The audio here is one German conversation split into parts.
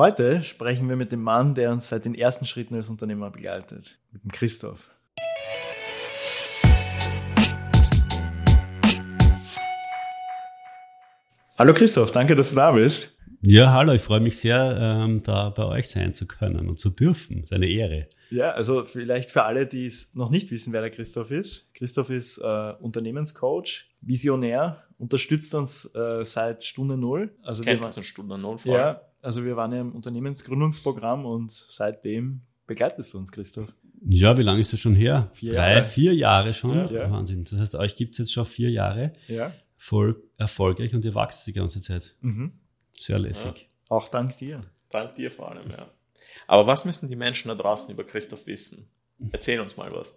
Heute sprechen wir mit dem Mann, der uns seit den ersten Schritten als Unternehmer begleitet, mit dem Christoph. Hallo Christoph, danke, dass du da bist. Ja, hallo, ich freue mich sehr, ähm, da bei euch sein zu können und zu dürfen. Seine Ehre. Ja, also vielleicht für alle, die es noch nicht wissen, wer der Christoph ist. Christoph ist äh, Unternehmenscoach, Visionär, unterstützt uns äh, seit Stunde Null. Also Kennt wir waren, Stunde Null vor. Ja, also wir waren ja im Unternehmensgründungsprogramm und seitdem begleitest du uns, Christoph. Ja, wie lange ist das schon her? Vier Drei, Jahre. vier Jahre schon. Ja, ja. Wahnsinn. Das heißt, euch gibt es jetzt schon vier Jahre. Ja. Voll erfolgreich und ihr wachst die ganze Zeit. Mhm. Sehr lässig. Ja. Auch dank dir. Dank dir vor allem, ja. Aber was müssen die Menschen da draußen über Christoph wissen? Erzähl uns mal was.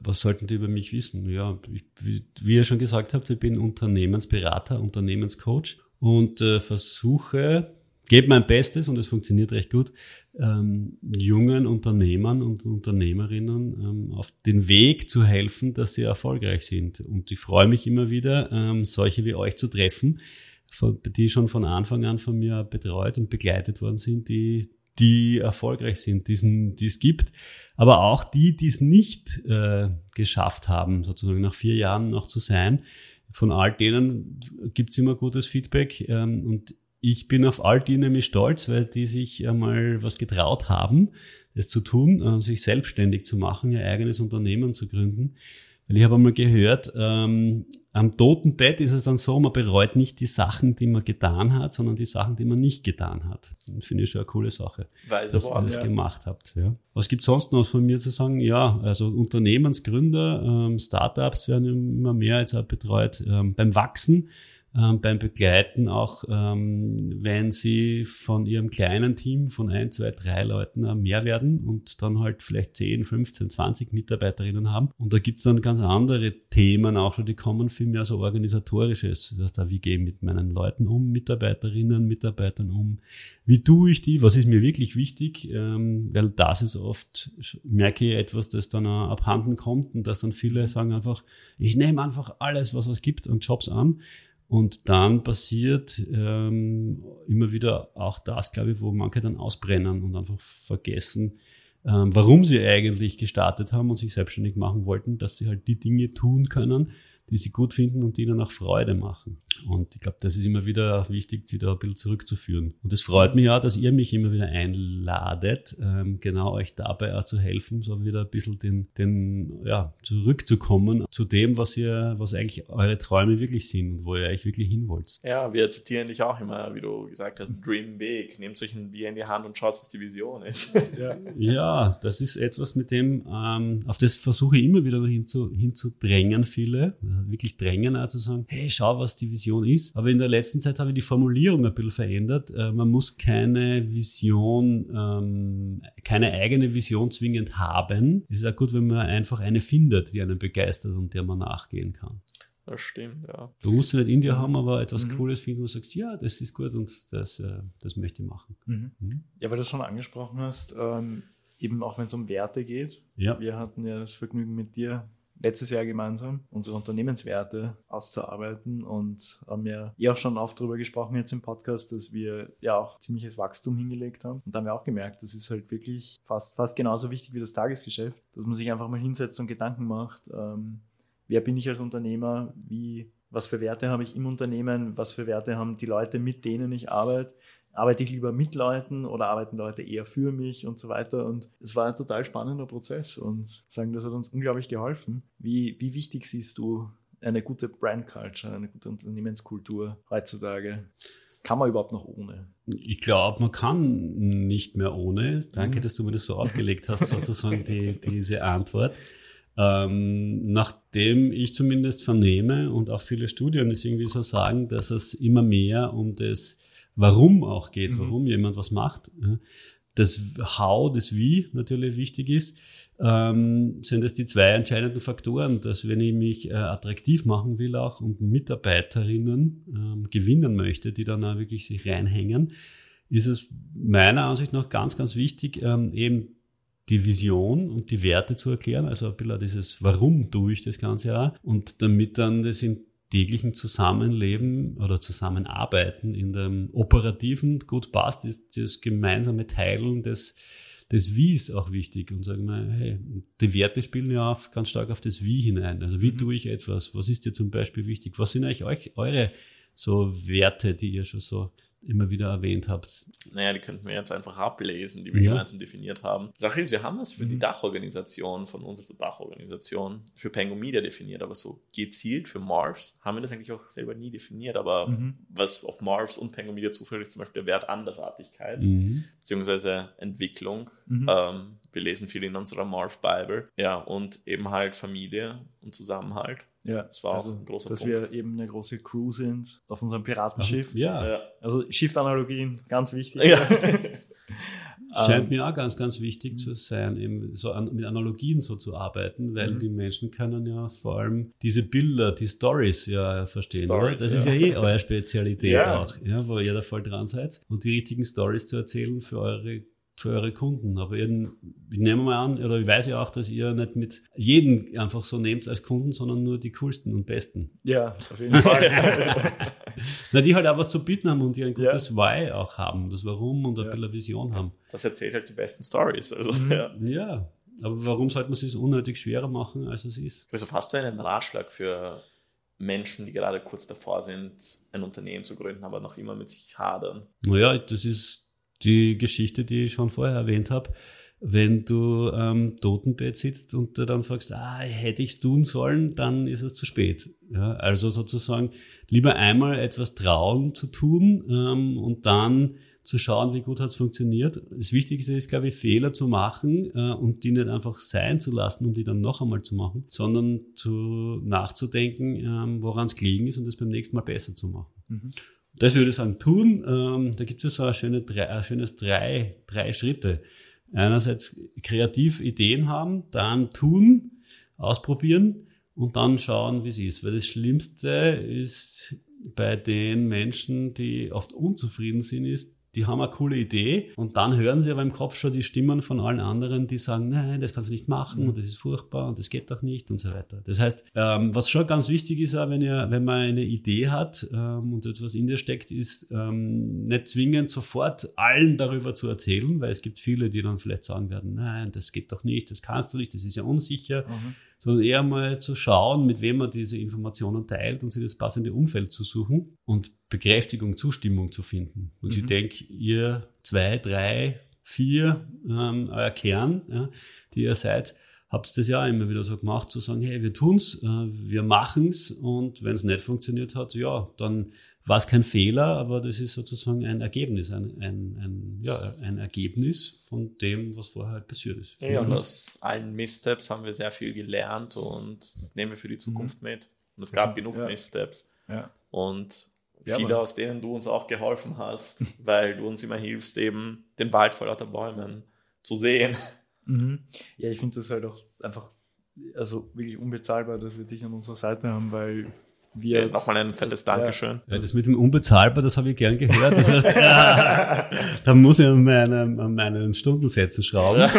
Was sollten die über mich wissen? Ja, ich, wie, wie, ihr schon gesagt habt, ich bin Unternehmensberater, Unternehmenscoach und äh, versuche, gebe mein Bestes und es funktioniert recht gut, ähm, jungen Unternehmern und Unternehmerinnen ähm, auf den Weg zu helfen, dass sie erfolgreich sind. Und ich freue mich immer wieder, ähm, solche wie euch zu treffen, von, die schon von Anfang an von mir betreut und begleitet worden sind, die die erfolgreich sind, die es gibt, aber auch die, die es nicht äh, geschafft haben, sozusagen nach vier Jahren noch zu sein. Von all denen gibt's immer gutes Feedback ähm, und ich bin auf all die nämlich stolz, weil die sich einmal was getraut haben, das zu tun, äh, sich selbstständig zu machen, ihr eigenes Unternehmen zu gründen. Weil ich habe einmal gehört, ähm, am toten Bett ist es dann so, man bereut nicht die Sachen, die man getan hat, sondern die Sachen, die man nicht getan hat. Das finde ich schon eine coole Sache, Weise dass ihr das ja. gemacht habt. Ja. Was gibt sonst noch von mir zu sagen? Ja, also Unternehmensgründer, ähm, Startups werden immer mehr jetzt auch betreut ähm, beim Wachsen ähm, beim Begleiten, auch ähm, wenn sie von ihrem kleinen Team von ein, zwei, drei Leuten äh, mehr werden und dann halt vielleicht 10, 15, 20 Mitarbeiterinnen haben. Und da gibt's dann ganz andere Themen auch schon, die kommen viel mehr so organisatorisches. Das heißt, wie gehe ich mit meinen Leuten um, Mitarbeiterinnen, Mitarbeitern um, wie tue ich die, was ist mir wirklich wichtig, ähm, weil das ist oft, merke ich etwas, das dann auch abhanden kommt und dass dann viele sagen einfach, ich nehme einfach alles, was es gibt und Jobs an. Und dann passiert ähm, immer wieder auch das, glaube ich, wo manche dann ausbrennen und einfach vergessen, ähm, warum sie eigentlich gestartet haben und sich selbstständig machen wollten, dass sie halt die Dinge tun können, die sie gut finden und die ihnen auch Freude machen. Und ich glaube, das ist immer wieder wichtig, sie da ein bisschen zurückzuführen. Und es freut mich auch, dass ihr mich immer wieder einladet, ähm, genau euch dabei auch zu helfen, so wieder ein bisschen den, den, ja, zurückzukommen zu dem, was ihr, was eigentlich eure Träume wirklich sind und wo ihr euch wirklich hin wollt. Ja, wir zitieren dich auch immer, wie du gesagt hast, Dream Big. Nehmt euch ein Bier in die Hand und schaut, was die Vision ist. Ja. Ja, das ist etwas, mit dem, ähm, auf das versuche ich immer wieder noch hinzu, hinzudrängen, viele, also wirklich drängen, auch zu sagen, hey, schau, was die Vision ist. Aber in der letzten Zeit habe ich die Formulierung ein bisschen verändert. Äh, man muss keine Vision, ähm, keine eigene Vision zwingend haben. Es ist auch gut, wenn man einfach eine findet, die einen begeistert und der man nachgehen kann. Das stimmt, ja. Du musst sie nicht in dir haben, aber etwas Mhm. Cooles finden, wo du sagst, ja, das ist gut und das, äh, das möchte ich machen. Mhm. Mhm. Ja, weil du es schon angesprochen hast, ähm, eben auch wenn es um Werte geht. Ja. Wir hatten ja das Vergnügen mit dir letztes Jahr gemeinsam unsere Unternehmenswerte auszuarbeiten und haben ja eh auch schon oft darüber gesprochen jetzt im Podcast, dass wir ja auch ziemliches Wachstum hingelegt haben. Und da haben wir auch gemerkt, das ist halt wirklich fast, fast genauso wichtig wie das Tagesgeschäft, dass man sich einfach mal hinsetzt und Gedanken macht, ähm, wer bin ich als Unternehmer, wie, was für Werte habe ich im Unternehmen, was für Werte haben die Leute, mit denen ich arbeite arbeite ich lieber mit Leuten oder arbeiten Leute eher für mich und so weiter. Und es war ein total spannender Prozess und sagen, das hat uns unglaublich geholfen. Wie, wie wichtig siehst du eine gute Brand Culture, eine gute Unternehmenskultur heutzutage? Kann man überhaupt noch ohne? Ich glaube, man kann nicht mehr ohne. Danke, Mhm. dass du mir das so aufgelegt hast, sozusagen die, diese Antwort. Ähm, nachdem ich zumindest vernehme und auch viele Studien es irgendwie so sagen, dass es immer mehr um das Warum auch geht, Mhm. warum jemand was macht. Das How, das Wie natürlich wichtig ist, ähm, sind es die zwei entscheidenden Faktoren, dass wenn ich mich äh, attraktiv machen will auch und Mitarbeiterinnen ähm, gewinnen möchte, die dann auch wirklich sich reinhängen, ist es meiner Ansicht nach ganz, ganz wichtig, ähm, eben die Vision und die Werte zu erklären, also ein bisschen dieses Warum tue ich das Ganze auch und damit dann das in täglichen Zusammenleben oder Zusammenarbeiten in dem operativen gut passt, ist das gemeinsame Teilen des, des Wies auch wichtig und sagen wir, hey, die Werte spielen ja auf, ganz stark auf das Wie hinein. Also wie mhm. tue ich etwas? Was ist dir zum Beispiel wichtig? Was sind eigentlich euch, eure so Werte, die ihr schon so immer wieder erwähnt habt. Naja, die könnten wir jetzt einfach ablesen, die wir ja. gemeinsam definiert haben. Sache ist, wir haben das für die mhm. Dachorganisation von unserer Dachorganisation für Pengo Media definiert, aber so gezielt für Marvs haben wir das eigentlich auch selber nie definiert. Aber mhm. was auf Marvs und Pengo Media zufällt, ist zum Beispiel der Wert Andersartigkeit, mhm. beziehungsweise Entwicklung. Mhm. Ähm, wir lesen viel in unserer Marv Bible. Ja, und eben halt Familie und Zusammenhalt. Ja, das war also, auch ein großer dass Punkt. Dass wir eben eine große Crew sind auf unserem Piratenschiff. Ja. ja. Also Schiffanalogien, ganz wichtig. Ja. Scheint ähm, mir auch ganz, ganz wichtig zu sein, eben so an, mit Analogien so zu arbeiten, weil mhm. die Menschen können ja vor allem diese Bilder, die Stories ja verstehen. Stories, das ja. ist ja eh eure Spezialität ja. auch, ja, wo ihr da voll dran seid. Und die richtigen Stories zu erzählen für eure für eure Kunden. Aber ihr, ich nehme mal an, oder ich weiß ja auch, dass ihr nicht mit jedem einfach so nehmt als Kunden, sondern nur die coolsten und besten. Ja, auf jeden Fall. Na, die halt auch was zu bieten haben und die ein gutes ja. Why auch haben, das Warum und ein ja. bisschen Vision haben. Das erzählt halt die besten Stories. Also, mhm. ja. ja. Aber warum sollte man es sich unnötig schwerer machen, als es ist? Also hast du einen Ratschlag für Menschen, die gerade kurz davor sind, ein Unternehmen zu gründen, aber noch immer mit sich hadern? Naja, das ist die Geschichte, die ich schon vorher erwähnt habe, wenn du am ähm, Totenbett sitzt und du dann fragst, ah, hätte ich es tun sollen, dann ist es zu spät. Ja, also sozusagen lieber einmal etwas trauen zu tun ähm, und dann zu schauen, wie gut hat es funktioniert. Das Wichtigste ist, glaube ich, Fehler zu machen äh, und die nicht einfach sein zu lassen, um die dann noch einmal zu machen, sondern zu nachzudenken, ähm, woran es gelegen ist und es beim nächsten Mal besser zu machen. Mhm. Das würde ich sagen, tun. Ähm, da gibt es so ein, schöne, ein schönes drei, drei Schritte. Einerseits kreativ Ideen haben, dann tun, ausprobieren und dann schauen, wie es ist. Weil das Schlimmste ist bei den Menschen, die oft unzufrieden sind, ist, die haben eine coole Idee und dann hören sie aber im Kopf schon die Stimmen von allen anderen, die sagen, nein, das kannst du nicht machen mhm. und das ist furchtbar und das geht doch nicht und so weiter. Das heißt, ähm, was schon ganz wichtig ist, auch wenn, ihr, wenn man eine Idee hat ähm, und etwas in dir steckt, ist ähm, nicht zwingend sofort allen darüber zu erzählen, weil es gibt viele, die dann vielleicht sagen werden, nein, das geht doch nicht, das kannst du nicht, das ist ja unsicher. Mhm sondern eher mal zu schauen, mit wem man diese Informationen teilt und sich das passende Umfeld zu suchen und Bekräftigung, Zustimmung zu finden. Und mhm. ich denke, ihr zwei, drei, vier, ähm, euer Kern, ja, die ihr seid, habt das ja immer wieder so gemacht, zu sagen, hey, wir tun's, äh, wir machen's und wenn es nicht funktioniert hat, ja, dann war es kein Fehler, aber das ist sozusagen ein Ergebnis, ein, ein, ein, ja, ein Ergebnis von dem, was vorher halt passiert ist. Ja, und aus allen Missteps haben wir sehr viel gelernt und nehmen wir für die Zukunft mhm. mit. Und es gab ja. genug ja. Missteps. Ja. Und viele, ja, aus denen du uns auch geholfen hast, weil du uns immer hilfst, eben den Wald vor lauter Bäumen zu sehen. Mhm. Ja, ich finde das halt auch einfach also wirklich unbezahlbar, dass wir dich an unserer Seite haben, weil wir. Ja, Nochmal ein fettes Dankeschön. Ja, das mit dem unbezahlbar, das habe ich gern gehört. Das heißt, ja, da muss ich an meinen, an meinen Stundensätzen schrauben.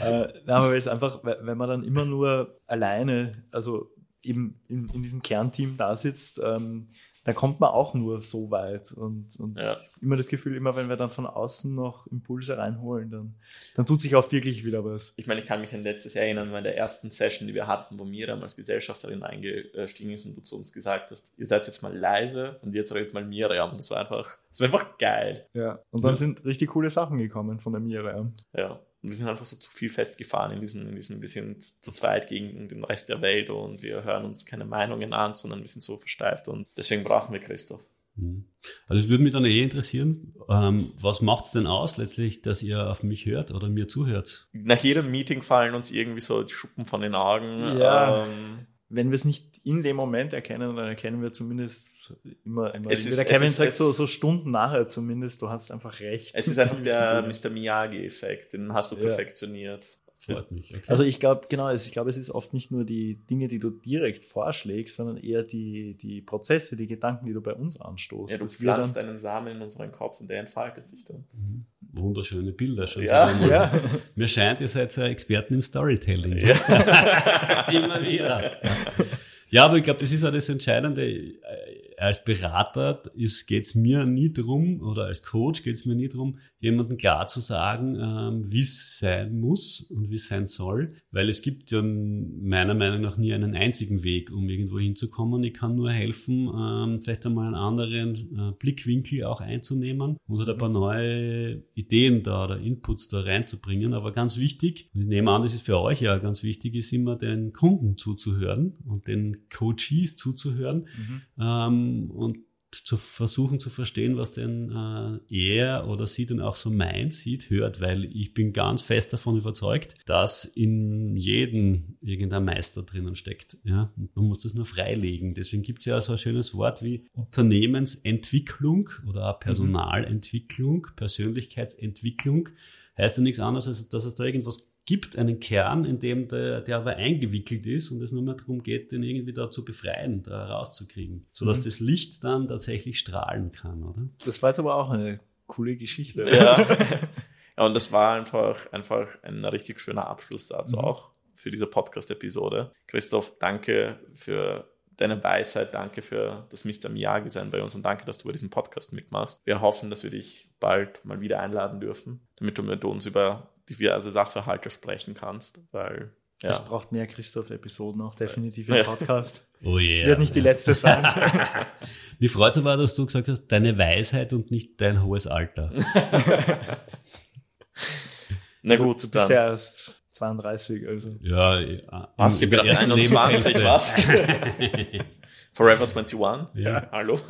äh, aber weil es einfach, wenn man dann immer nur alleine, also eben in, in diesem Kernteam da sitzt, ähm, da kommt man auch nur so weit. Und, und ja. immer das Gefühl, immer wenn wir dann von außen noch Impulse reinholen, dann, dann tut sich auch wirklich wieder was. Ich meine, ich kann mich an letztes Jahr erinnern, bei der ersten Session, die wir hatten, wo Miriam als Gesellschafterin eingestiegen ist und du zu uns gesagt hast, ihr seid jetzt mal leise und jetzt redet mal Miriam. Und das war einfach, das war einfach geil. Ja, und dann ja. sind richtig coole Sachen gekommen von der Miriam. Ja. Und wir sind einfach so zu viel festgefahren in diesem, in diesem, wir sind zu zweit gegen den Rest der Welt und wir hören uns keine Meinungen an, sondern wir sind so versteift und deswegen brauchen wir Christoph. Mhm. Also es würde mich dann eh interessieren, ähm, was macht es denn aus letztlich, dass ihr auf mich hört oder mir zuhört? Nach jedem Meeting fallen uns irgendwie so die Schuppen von den Augen. Ja. Ähm, wenn wir es nicht in dem Moment erkennen, dann erkennen wir zumindest immer einmal. Es ist, der Kevin ist, sagt so, so Stunden nachher zumindest, du hast einfach recht. Es ist einfach der Mr. Miyagi-Effekt, den hast du ja. perfektioniert. Freut mich. Okay. Also ich glaube, genau, ich glaube, es ist oft nicht nur die Dinge, die du direkt vorschlägst, sondern eher die, die Prozesse, die Gedanken, die du bei uns anstoßt. Ja, du pflanzt einen Samen in unseren Kopf und der entfaltet sich dann. Mhm. wunderschöne Bilder schon. Ja, ja. Mir scheint, ihr seid ja Experten im Storytelling. Ja. Immer wieder. Ja, aber ich glaube, das ist auch das Entscheidende. Äh, Als Berater geht es mir nie drum, oder als Coach geht es mir nie drum, jemandem klar zu sagen, ähm, wie es sein muss und wie es sein soll, weil es gibt ja meiner Meinung nach nie einen einzigen Weg, um irgendwo hinzukommen. Ich kann nur helfen, ähm, vielleicht einmal einen anderen äh, Blickwinkel auch einzunehmen und halt ein paar neue Ideen da oder Inputs da reinzubringen. Aber ganz wichtig, und ich nehme an, das ist für euch ja ganz wichtig, ist immer den Kunden zuzuhören und den Coaches zuzuhören ähm, und zu versuchen zu verstehen, was denn äh, er oder sie denn auch so meint, sieht, hört, weil ich bin ganz fest davon überzeugt, dass in jedem irgendein Meister drinnen steckt. Ja? Und man muss das nur freilegen. Deswegen gibt es ja so ein schönes Wort wie Unternehmensentwicklung oder Personalentwicklung, Persönlichkeitsentwicklung. Heißt ja nichts anderes, als dass es da irgendwas gibt, einen Kern, in dem der, der aber eingewickelt ist und es nur mehr darum geht, den irgendwie da zu befreien, da rauszukriegen, sodass Mhm. das Licht dann tatsächlich strahlen kann, oder? Das war jetzt aber auch eine coole Geschichte. Ja. ja, und das war einfach, einfach ein richtig schöner Abschluss dazu Mhm. auch für diese Podcast-Episode. Christoph, danke für deine Weisheit, danke für das Mr. Miyagi sein bei uns und danke, dass du bei diesem Podcast mitmachst. Wir hoffen, dass wir dich bald mal wieder einladen dürfen, damit du mit uns über diverse Sachverhalte sprechen kannst, weil ja. Es braucht mehr Christoph-Episoden auch definitiv im Podcast. Oh Es yeah. wird nicht die letzte sein. Mich freut aber, dass du gesagt hast, deine Weisheit und nicht dein hohes Alter. Na Du gut, bist dann. ja erst 32, also. Ja, äh, Was? Ich bin ersten 21, Lebenshälfte. was? Forever 21? Ja. Hallo?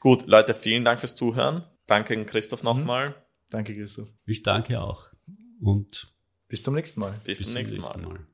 Gut, Leute, vielen Dank fürs Zuhören. Danke an Christoph nochmal. Danke, Christoph. Ich danke auch. Und Bis zum nächsten Mal. Bis, bis zum nächsten Mal. Mal.